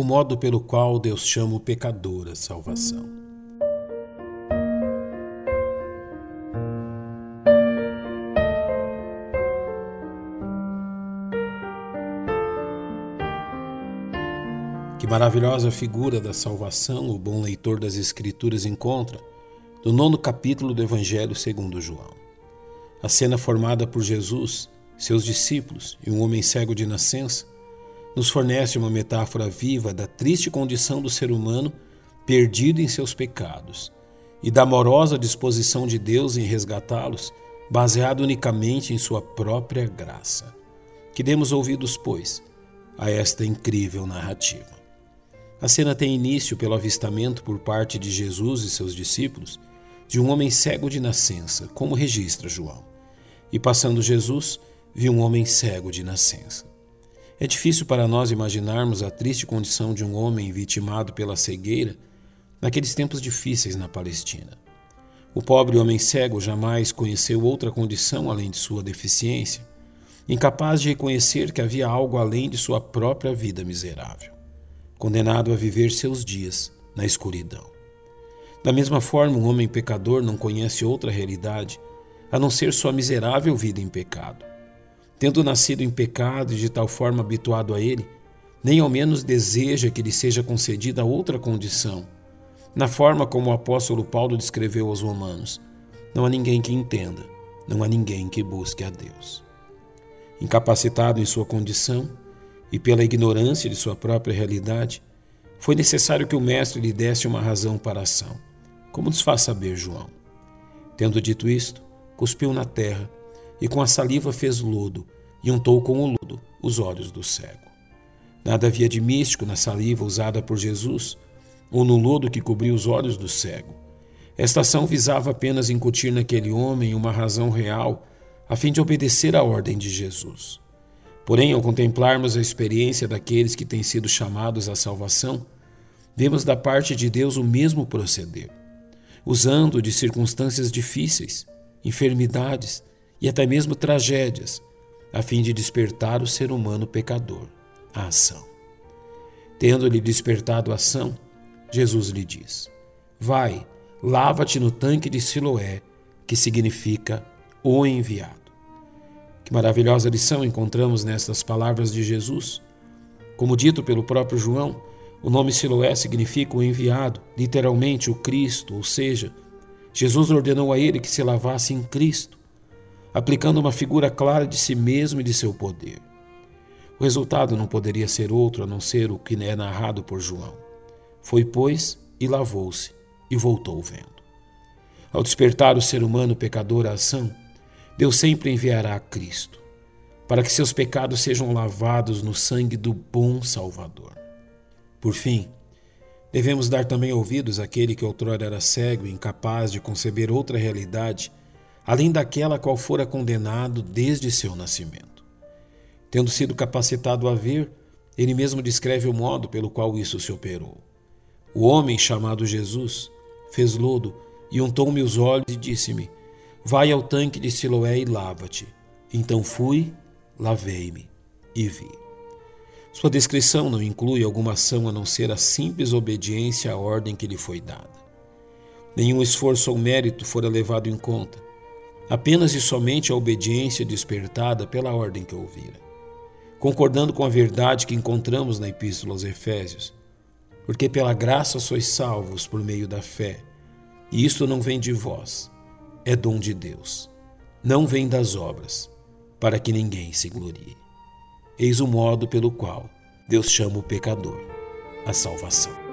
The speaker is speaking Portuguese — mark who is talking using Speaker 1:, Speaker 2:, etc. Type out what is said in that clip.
Speaker 1: o modo pelo qual Deus chama o pecador à salvação. Que maravilhosa figura da salvação o bom leitor das Escrituras encontra no nono capítulo do Evangelho segundo João. A cena formada por Jesus, seus discípulos e um homem cego de nascença nos fornece uma metáfora viva da triste condição do ser humano perdido em seus pecados e da amorosa disposição de Deus em resgatá-los, baseado unicamente em sua própria graça. Que demos ouvidos, pois, a esta incrível narrativa. A cena tem início pelo avistamento por parte de Jesus e seus discípulos de um homem cego de nascença, como registra João. E passando Jesus, viu um homem cego de nascença. É difícil para nós imaginarmos a triste condição de um homem vitimado pela cegueira naqueles tempos difíceis na Palestina. O pobre homem cego jamais conheceu outra condição além de sua deficiência, incapaz de reconhecer que havia algo além de sua própria vida miserável condenado a viver seus dias na escuridão. Da mesma forma, um homem pecador não conhece outra realidade a não ser sua miserável vida em pecado. Tendo nascido em pecado e de tal forma habituado a ele, nem ao menos deseja que lhe seja concedida outra condição. Na forma como o apóstolo Paulo descreveu aos Romanos, não há ninguém que entenda, não há ninguém que busque a Deus. Incapacitado em sua condição, e pela ignorância de sua própria realidade, foi necessário que o Mestre lhe desse uma razão para a ação, como nos faz saber João. Tendo dito isto, cuspiu na terra e com a saliva fez lodo e untou com o lodo os olhos do cego. Nada havia de místico na saliva usada por Jesus ou no lodo que cobriu os olhos do cego. Esta ação visava apenas incutir naquele homem uma razão real a fim de obedecer à ordem de Jesus. Porém, ao contemplarmos a experiência daqueles que têm sido chamados à salvação, vemos da parte de Deus o mesmo proceder, usando de circunstâncias difíceis, enfermidades e até mesmo tragédias, a fim de despertar o ser humano pecador à ação. Tendo-lhe despertado a ação, Jesus lhe diz: Vai, lava-te no tanque de Siloé, que significa o enviado. Que maravilhosa lição encontramos nestas palavras de Jesus. Como dito pelo próprio João, o nome Siloé significa o enviado, literalmente o Cristo, ou seja, Jesus ordenou a ele que se lavasse em Cristo, aplicando uma figura clara de si mesmo e de seu poder. O resultado não poderia ser outro a não ser o que é narrado por João. Foi, pois, e lavou-se, e voltou vendo. Ao despertar o ser humano pecador à ação, Deus sempre enviará Cristo, para que seus pecados sejam lavados no sangue do bom Salvador. Por fim, devemos dar também ouvidos àquele que outrora era cego e incapaz de conceber outra realidade, além daquela qual fora condenado desde seu nascimento. Tendo sido capacitado a ver, ele mesmo descreve o modo pelo qual isso se operou. O homem chamado Jesus fez lodo e untou-me os olhos e disse-me: Vai ao tanque de Siloé e lava-te. Então fui, lavei-me e vi. Sua descrição não inclui alguma ação a não ser a simples obediência à ordem que lhe foi dada. Nenhum esforço ou mérito fora levado em conta, apenas e somente a obediência despertada pela ordem que ouvira. Concordando com a verdade que encontramos na Epístola aos Efésios, porque pela graça sois salvos por meio da fé, e isto não vem de vós, é dom de Deus, não vem das obras, para que ninguém se glorie. Eis o modo pelo qual Deus chama o pecador à salvação.